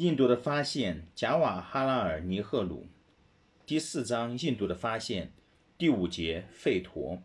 印度的发现，贾瓦哈拉尔尼赫鲁，第四章印度的发现，第五节吠陀。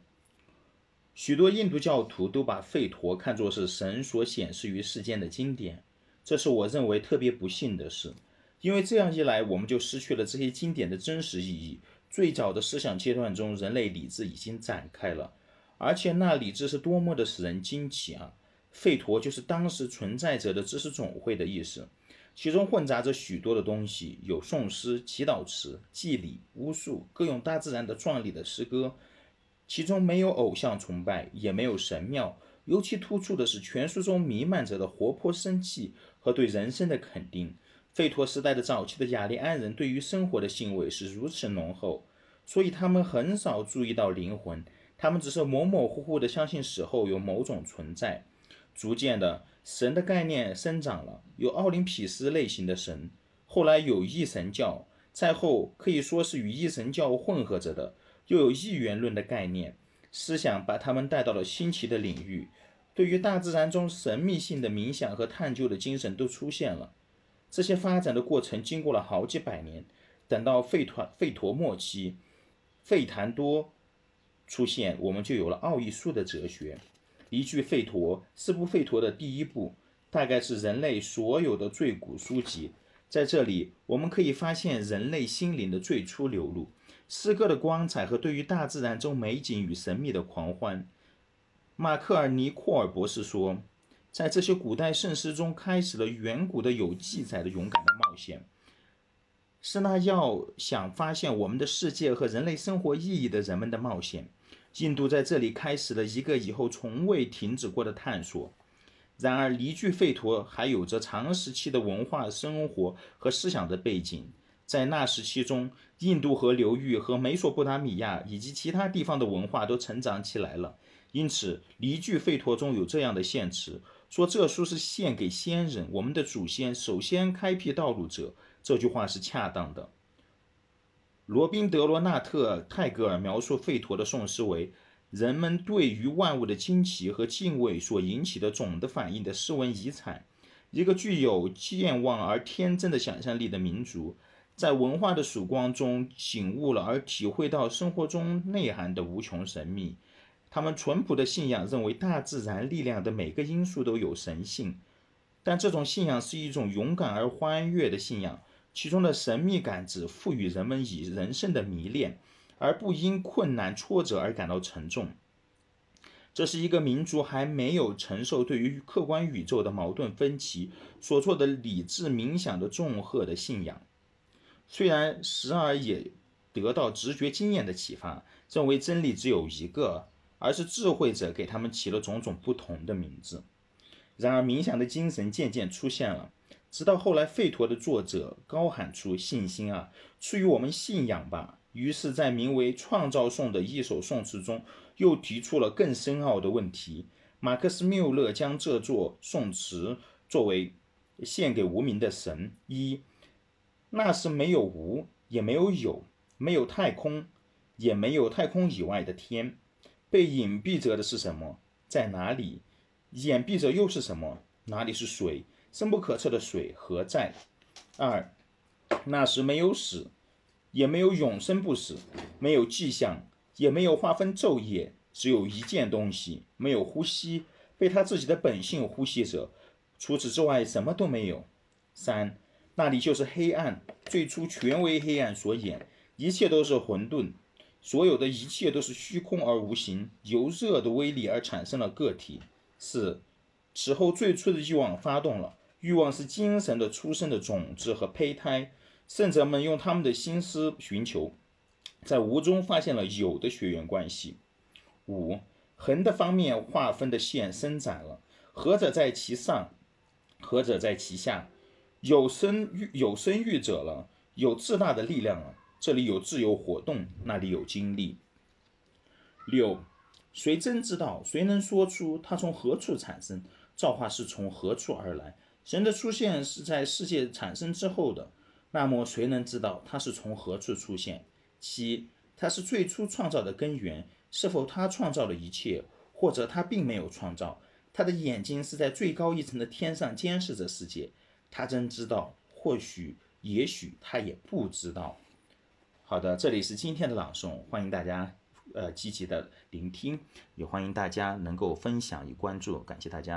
许多印度教徒都把吠陀看作是神所显示于世间的经典，这是我认为特别不幸的事，因为这样一来，我们就失去了这些经典的真实意义。最早的思想阶段中，人类理智已经展开了，而且那理智是多么的使人惊奇啊！吠陀就是当时存在着的知识总会的意思。其中混杂着许多的东西，有颂诗、祈祷词、祭礼、巫术，各用大自然的壮丽的诗歌。其中没有偶像崇拜，也没有神庙。尤其突出的是，全书中弥漫着的活泼生气和对人生的肯定。吠陀时代的早期的雅利安人对于生活的兴味是如此浓厚，所以他们很少注意到灵魂，他们只是模模糊糊地相信死后有某种存在。逐渐的。神的概念生长了，有奥林匹斯类型的神，后来有一神教，再后可以说是与一神教混合着的，又有一元论的概念。思想把他们带到了新奇的领域，对于大自然中神秘性的冥想和探究的精神都出现了。这些发展的过程经过了好几百年，等到吠陀吠陀末期，吠檀多出现，我们就有了奥义书的哲学。一句吠陀是部吠陀的第一部，大概是人类所有的最古书籍。在这里，我们可以发现人类心灵的最初流露，诗歌的光彩和对于大自然中美景与神秘的狂欢。马克尔尼库尔博士说，在这些古代圣诗中，开始了远古的有记载的勇敢的冒险，是那要想发现我们的世界和人类生活意义的人们的冒险。印度在这里开始了一个以后从未停止过的探索。然而，离句吠陀还有着长时期的文化、生活和思想的背景。在那时期中，印度河流域和美索不达米亚以及其他地方的文化都成长起来了。因此，离句吠陀中有这样的献词，说这书是献给先人，我们的祖先首先开辟道路者。这句话是恰当的。罗宾德罗纳特泰戈尔描述吠陀的颂诗为人们对于万物的惊奇和敬畏所引起的总的反应的诗文遗产。一个具有健忘而天真的想象力的民族，在文化的曙光中醒悟了而体会到生活中内涵的无穷神秘。他们淳朴的信仰认为大自然力量的每个因素都有神性，但这种信仰是一种勇敢而欢悦的信仰。其中的神秘感只赋予人们以人生的迷恋，而不因困难挫折而感到沉重。这是一个民族还没有承受对于客观宇宙的矛盾分歧所做的理智冥想的综合的信仰。虽然时而也得到直觉经验的启发，认为真理只有一个，而是智慧者给他们起了种种不同的名字。然而冥想的精神渐渐出现了。直到后来，吠陀的作者高喊出信心啊，出于我们信仰吧。于是，在名为《创造颂》的一首颂词中，又提出了更深奥的问题。马克思缪勒将这座颂词作为献给无名的神。一，那是没有无，也没有有，没有太空，也没有太空以外的天。被隐蔽着的是什么？在哪里？掩蔽着又是什么？哪里是水？深不可测的水何在？二，那时没有死，也没有永生不死，没有迹象，也没有划分昼夜，只有一件东西，没有呼吸，被他自己的本性呼吸着，除此之外什么都没有。三，那里就是黑暗，最初全为黑暗所掩，一切都是混沌，所有的一切都是虚空而无形，由热的威力而产生了个体。四，此后最初的欲望发动了。欲望是精神的出生的种子和胚胎，圣者们用他们的心思寻求，在无中发现了有的血缘关系。五横的方面划分的线伸展了，何者在其上，何者在其下？有生育有生育者了，有自大的力量了。这里有自由活动，那里有精力。六谁真知道？谁能说出它从何处产生？造化是从何处而来？神的出现是在世界产生之后的，那么谁能知道它是从何处出现？七，它是最初创造的根源，是否他创造了一切，或者他并没有创造？他的眼睛是在最高一层的天上监视着世界，他真知道或许也许他也不知道。好的，这里是今天的朗诵，欢迎大家呃积极的聆听，也欢迎大家能够分享与关注，感谢大家。